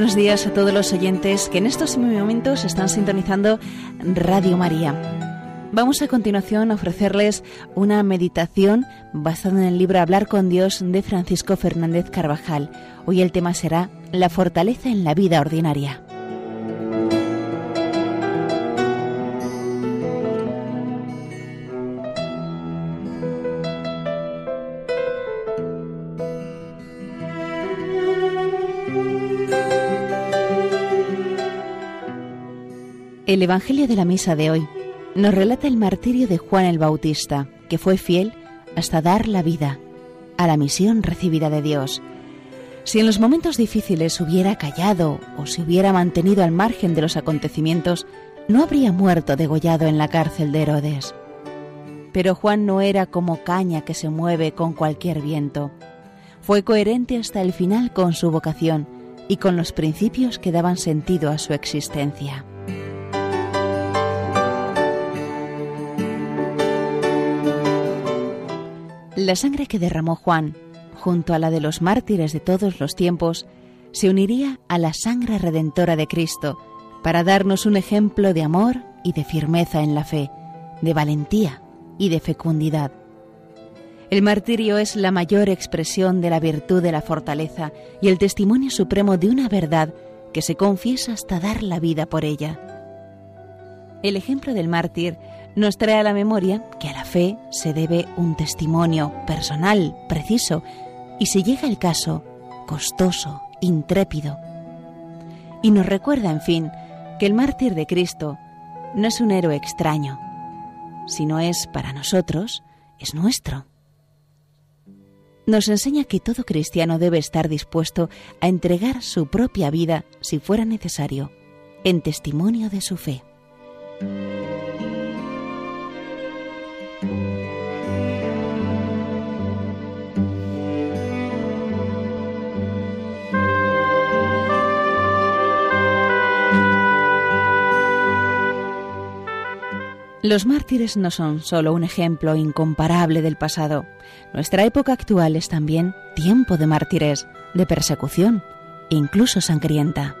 Buenos días a todos los oyentes que en estos momentos están sintonizando Radio María. Vamos a continuación a ofrecerles una meditación basada en el libro Hablar con Dios de Francisco Fernández Carvajal. Hoy el tema será La fortaleza en la vida ordinaria. El Evangelio de la Misa de hoy nos relata el martirio de Juan el Bautista, que fue fiel hasta dar la vida a la misión recibida de Dios. Si en los momentos difíciles hubiera callado o se hubiera mantenido al margen de los acontecimientos, no habría muerto degollado en la cárcel de Herodes. Pero Juan no era como caña que se mueve con cualquier viento. Fue coherente hasta el final con su vocación y con los principios que daban sentido a su existencia. La sangre que derramó Juan, junto a la de los mártires de todos los tiempos, se uniría a la sangre redentora de Cristo para darnos un ejemplo de amor y de firmeza en la fe, de valentía y de fecundidad. El martirio es la mayor expresión de la virtud de la fortaleza y el testimonio supremo de una verdad que se confiesa hasta dar la vida por ella. El ejemplo del mártir nos trae a la memoria que a la fe se debe un testimonio personal, preciso, y si llega el caso, costoso, intrépido. Y nos recuerda, en fin, que el mártir de Cristo no es un héroe extraño, sino es para nosotros, es nuestro. Nos enseña que todo cristiano debe estar dispuesto a entregar su propia vida, si fuera necesario, en testimonio de su fe. Los mártires no son solo un ejemplo incomparable del pasado. Nuestra época actual es también tiempo de mártires, de persecución, incluso sangrienta.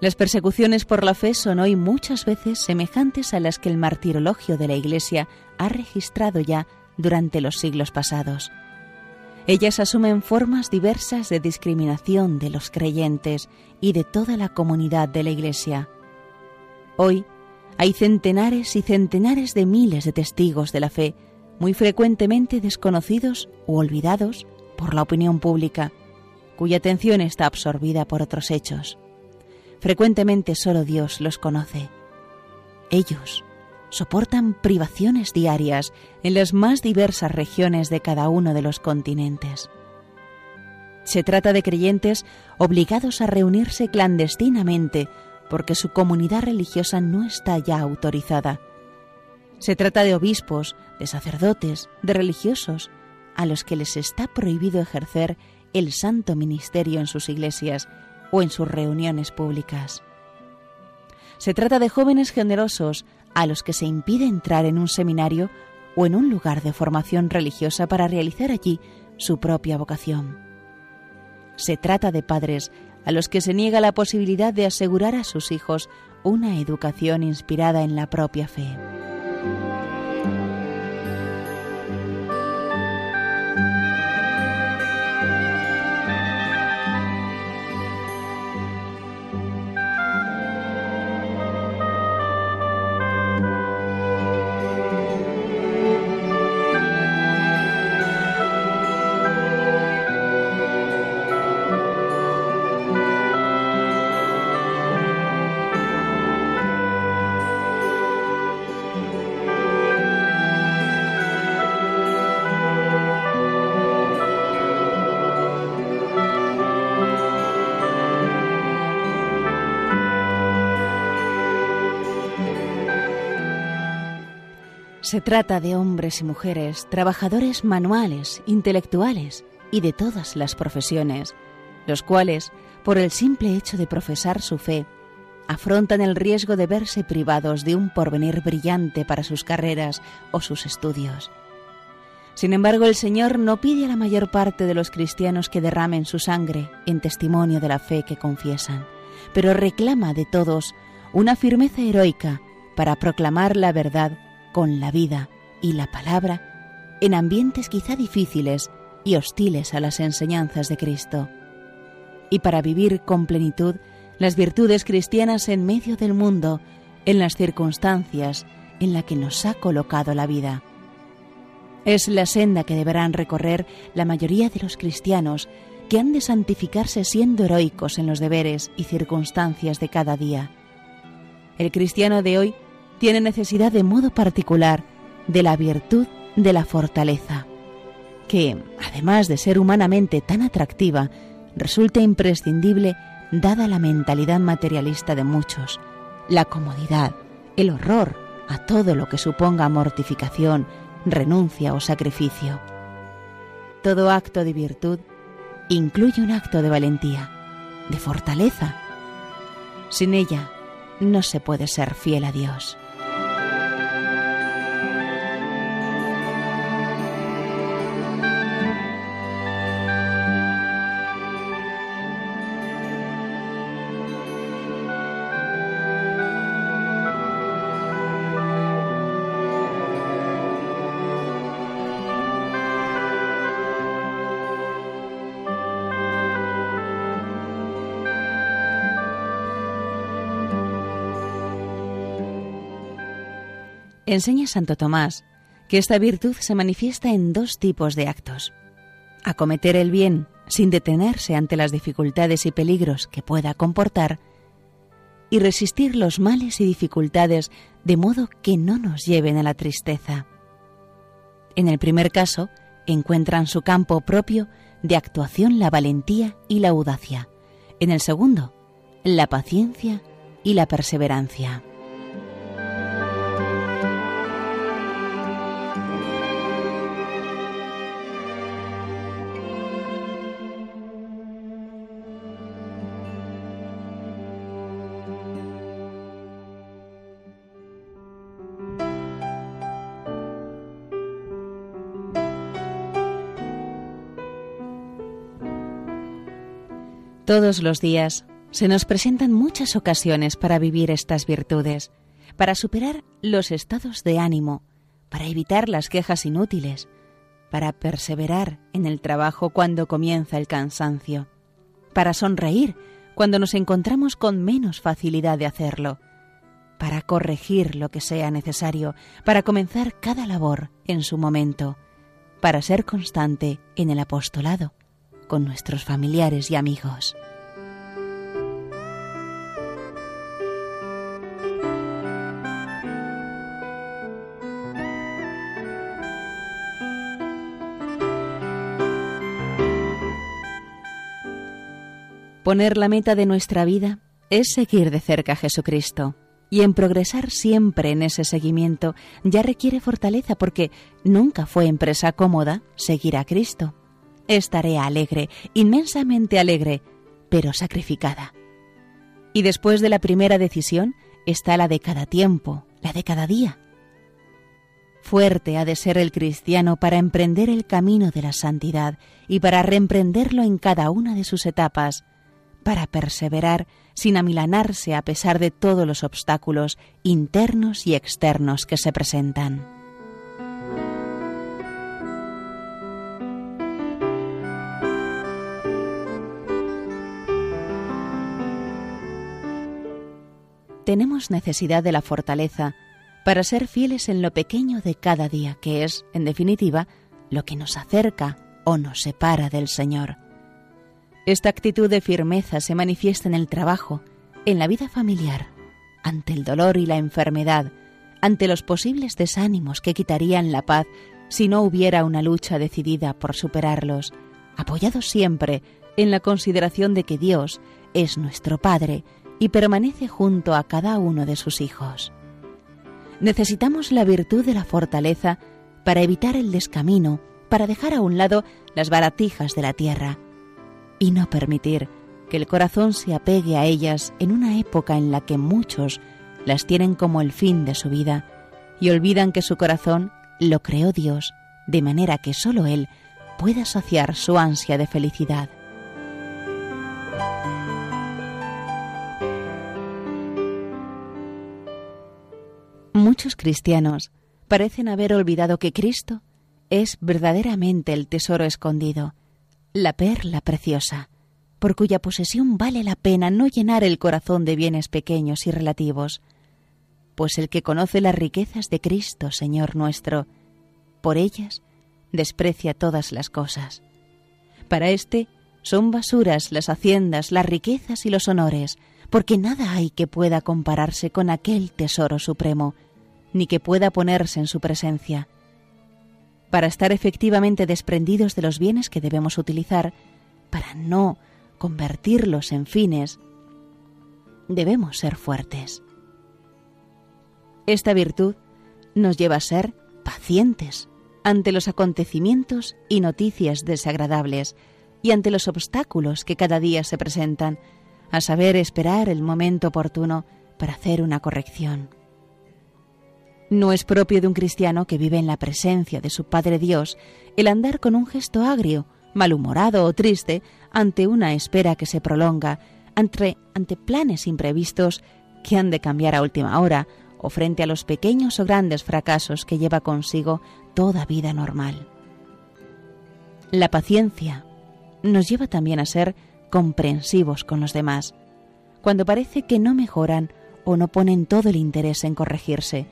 Las persecuciones por la fe son hoy muchas veces semejantes a las que el martirologio de la Iglesia ha registrado ya durante los siglos pasados. Ellas asumen formas diversas de discriminación de los creyentes y de toda la comunidad de la Iglesia. Hoy, hay centenares y centenares de miles de testigos de la fe, muy frecuentemente desconocidos u olvidados por la opinión pública, cuya atención está absorbida por otros hechos. Frecuentemente solo Dios los conoce. Ellos soportan privaciones diarias en las más diversas regiones de cada uno de los continentes. Se trata de creyentes obligados a reunirse clandestinamente porque su comunidad religiosa no está ya autorizada. Se trata de obispos, de sacerdotes, de religiosos, a los que les está prohibido ejercer el santo ministerio en sus iglesias o en sus reuniones públicas. Se trata de jóvenes generosos a los que se impide entrar en un seminario o en un lugar de formación religiosa para realizar allí su propia vocación. Se trata de padres a los que se niega la posibilidad de asegurar a sus hijos una educación inspirada en la propia fe. Se trata de hombres y mujeres, trabajadores manuales, intelectuales y de todas las profesiones, los cuales, por el simple hecho de profesar su fe, afrontan el riesgo de verse privados de un porvenir brillante para sus carreras o sus estudios. Sin embargo, el Señor no pide a la mayor parte de los cristianos que derramen su sangre en testimonio de la fe que confiesan, pero reclama de todos una firmeza heroica para proclamar la verdad con la vida y la palabra en ambientes quizá difíciles y hostiles a las enseñanzas de Cristo, y para vivir con plenitud las virtudes cristianas en medio del mundo, en las circunstancias en la que nos ha colocado la vida. Es la senda que deberán recorrer la mayoría de los cristianos que han de santificarse siendo heroicos en los deberes y circunstancias de cada día. El cristiano de hoy tiene necesidad de modo particular de la virtud de la fortaleza, que, además de ser humanamente tan atractiva, resulta imprescindible dada la mentalidad materialista de muchos, la comodidad, el horror a todo lo que suponga mortificación, renuncia o sacrificio. Todo acto de virtud incluye un acto de valentía, de fortaleza. Sin ella no se puede ser fiel a Dios. Enseña Santo Tomás que esta virtud se manifiesta en dos tipos de actos. Acometer el bien sin detenerse ante las dificultades y peligros que pueda comportar, y resistir los males y dificultades de modo que no nos lleven a la tristeza. En el primer caso, encuentran su campo propio de actuación la valentía y la audacia. En el segundo, la paciencia y la perseverancia. Todos los días se nos presentan muchas ocasiones para vivir estas virtudes, para superar los estados de ánimo, para evitar las quejas inútiles, para perseverar en el trabajo cuando comienza el cansancio, para sonreír cuando nos encontramos con menos facilidad de hacerlo, para corregir lo que sea necesario, para comenzar cada labor en su momento, para ser constante en el apostolado con nuestros familiares y amigos. Poner la meta de nuestra vida es seguir de cerca a Jesucristo. Y en progresar siempre en ese seguimiento ya requiere fortaleza porque nunca fue empresa cómoda seguir a Cristo es tarea alegre, inmensamente alegre, pero sacrificada. Y después de la primera decisión está la de cada tiempo, la de cada día. Fuerte ha de ser el cristiano para emprender el camino de la santidad y para reemprenderlo en cada una de sus etapas, para perseverar sin amilanarse a pesar de todos los obstáculos internos y externos que se presentan. Tenemos necesidad de la fortaleza para ser fieles en lo pequeño de cada día, que es, en definitiva, lo que nos acerca o nos separa del Señor. Esta actitud de firmeza se manifiesta en el trabajo, en la vida familiar, ante el dolor y la enfermedad, ante los posibles desánimos que quitarían la paz si no hubiera una lucha decidida por superarlos, apoyados siempre en la consideración de que Dios es nuestro Padre y permanece junto a cada uno de sus hijos. Necesitamos la virtud de la fortaleza para evitar el descamino, para dejar a un lado las baratijas de la tierra y no permitir que el corazón se apegue a ellas en una época en la que muchos las tienen como el fin de su vida y olvidan que su corazón lo creó Dios de manera que sólo Él pueda saciar su ansia de felicidad. Muchos cristianos parecen haber olvidado que Cristo es verdaderamente el tesoro escondido, la perla preciosa, por cuya posesión vale la pena no llenar el corazón de bienes pequeños y relativos, pues el que conoce las riquezas de Cristo, Señor nuestro, por ellas desprecia todas las cosas. Para éste son basuras las haciendas, las riquezas y los honores, porque nada hay que pueda compararse con aquel tesoro supremo, ni que pueda ponerse en su presencia. Para estar efectivamente desprendidos de los bienes que debemos utilizar, para no convertirlos en fines, debemos ser fuertes. Esta virtud nos lleva a ser pacientes ante los acontecimientos y noticias desagradables y ante los obstáculos que cada día se presentan, a saber esperar el momento oportuno para hacer una corrección. No es propio de un cristiano que vive en la presencia de su Padre Dios el andar con un gesto agrio, malhumorado o triste ante una espera que se prolonga, ante, ante planes imprevistos que han de cambiar a última hora o frente a los pequeños o grandes fracasos que lleva consigo toda vida normal. La paciencia nos lleva también a ser comprensivos con los demás, cuando parece que no mejoran o no ponen todo el interés en corregirse,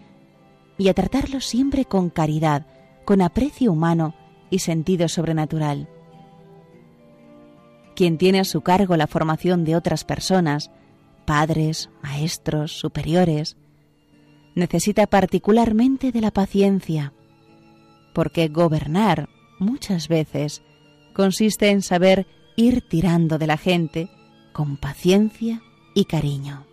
y a tratarlos siempre con caridad, con aprecio humano y sentido sobrenatural. Quien tiene a su cargo la formación de otras personas, padres, maestros, superiores, necesita particularmente de la paciencia, porque gobernar muchas veces consiste en saber ir tirando de la gente con paciencia y cariño.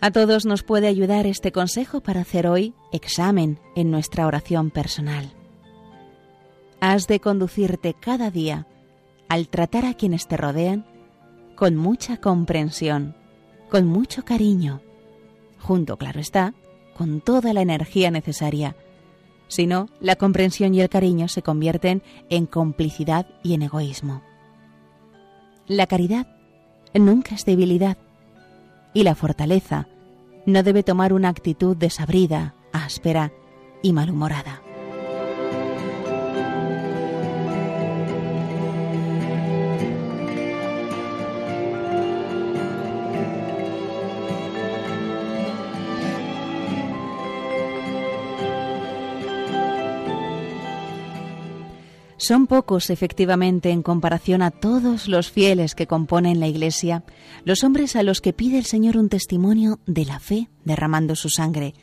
A todos nos puede ayudar este consejo para hacer hoy examen en nuestra oración personal. Has de conducirte cada día al tratar a quienes te rodean con mucha comprensión, con mucho cariño, junto, claro está, con toda la energía necesaria. Si no, la comprensión y el cariño se convierten en complicidad y en egoísmo. La caridad nunca es debilidad y la fortaleza no debe tomar una actitud desabrida, áspera y malhumorada. Son pocos, efectivamente, en comparación a todos los fieles que componen la Iglesia, los hombres a los que pide el Señor un testimonio de la fe, derramando su sangre,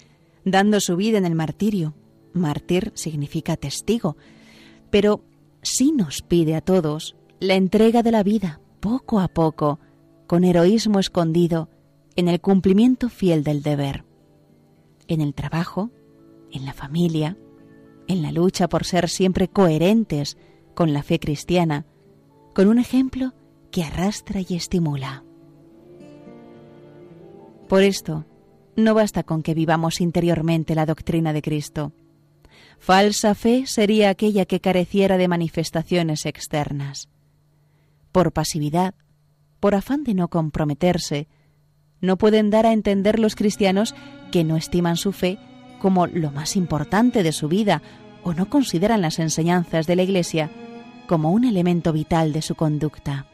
dando su vida en el martirio. Mártir significa testigo, pero sí nos pide a todos la entrega de la vida, poco a poco, con heroísmo escondido, en el cumplimiento fiel del deber, en el trabajo, en la familia, en la lucha por ser siempre coherentes con la fe cristiana, con un ejemplo que arrastra y estimula. Por esto, no basta con que vivamos interiormente la doctrina de Cristo. Falsa fe sería aquella que careciera de manifestaciones externas. Por pasividad, por afán de no comprometerse, no pueden dar a entender los cristianos que no estiman su fe como lo más importante de su vida o no consideran las enseñanzas de la Iglesia como un elemento vital de su conducta.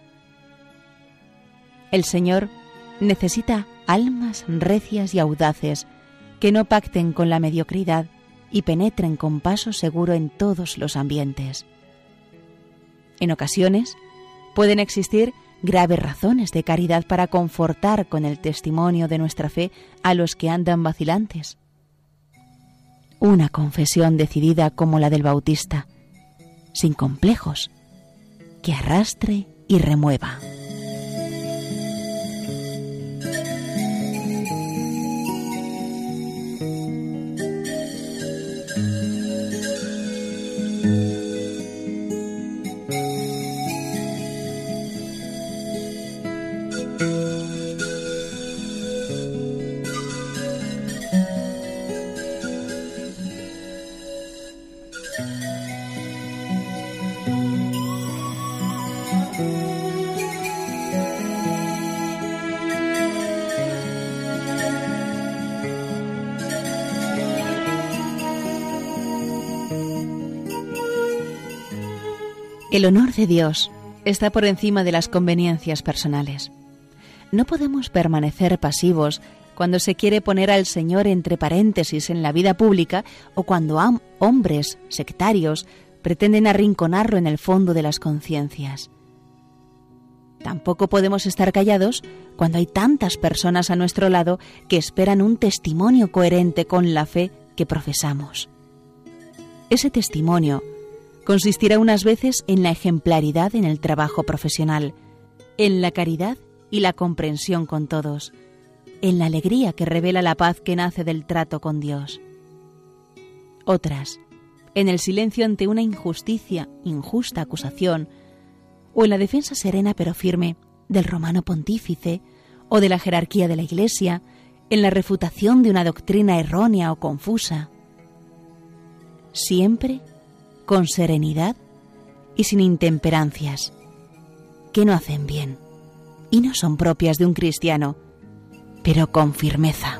El Señor necesita almas recias y audaces que no pacten con la mediocridad y penetren con paso seguro en todos los ambientes. En ocasiones pueden existir graves razones de caridad para confortar con el testimonio de nuestra fe a los que andan vacilantes una confesión decidida como la del Bautista, sin complejos, que arrastre y remueva. El honor de Dios está por encima de las conveniencias personales. No podemos permanecer pasivos cuando se quiere poner al Señor entre paréntesis en la vida pública o cuando hombres sectarios pretenden arrinconarlo en el fondo de las conciencias. Tampoco podemos estar callados cuando hay tantas personas a nuestro lado que esperan un testimonio coherente con la fe que profesamos. Ese testimonio consistirá unas veces en la ejemplaridad en el trabajo profesional, en la caridad y la comprensión con todos, en la alegría que revela la paz que nace del trato con Dios. Otras, en el silencio ante una injusticia, injusta acusación, o en la defensa serena pero firme del romano pontífice o de la jerarquía de la Iglesia, en la refutación de una doctrina errónea o confusa. Siempre con serenidad y sin intemperancias, que no hacen bien y no son propias de un cristiano, pero con firmeza.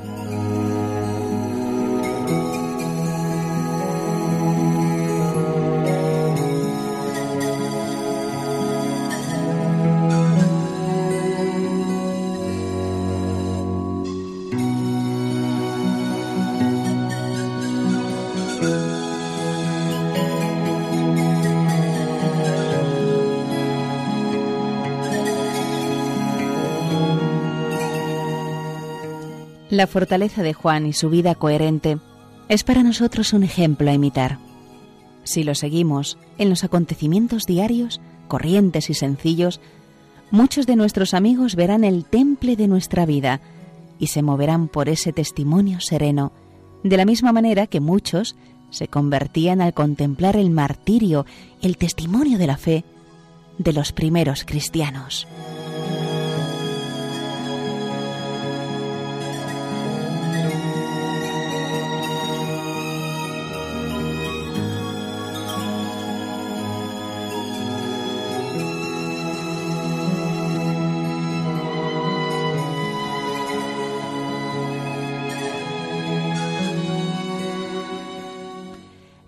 La fortaleza de Juan y su vida coherente es para nosotros un ejemplo a imitar. Si lo seguimos en los acontecimientos diarios, corrientes y sencillos, muchos de nuestros amigos verán el temple de nuestra vida y se moverán por ese testimonio sereno, de la misma manera que muchos se convertían al contemplar el martirio, el testimonio de la fe de los primeros cristianos.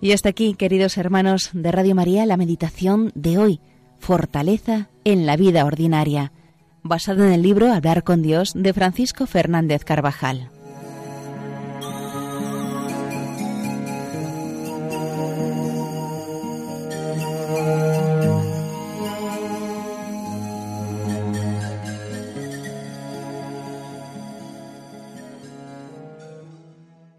Y hasta aquí, queridos hermanos de Radio María, la meditación de hoy, Fortaleza en la vida ordinaria, basada en el libro Hablar con Dios de Francisco Fernández Carvajal.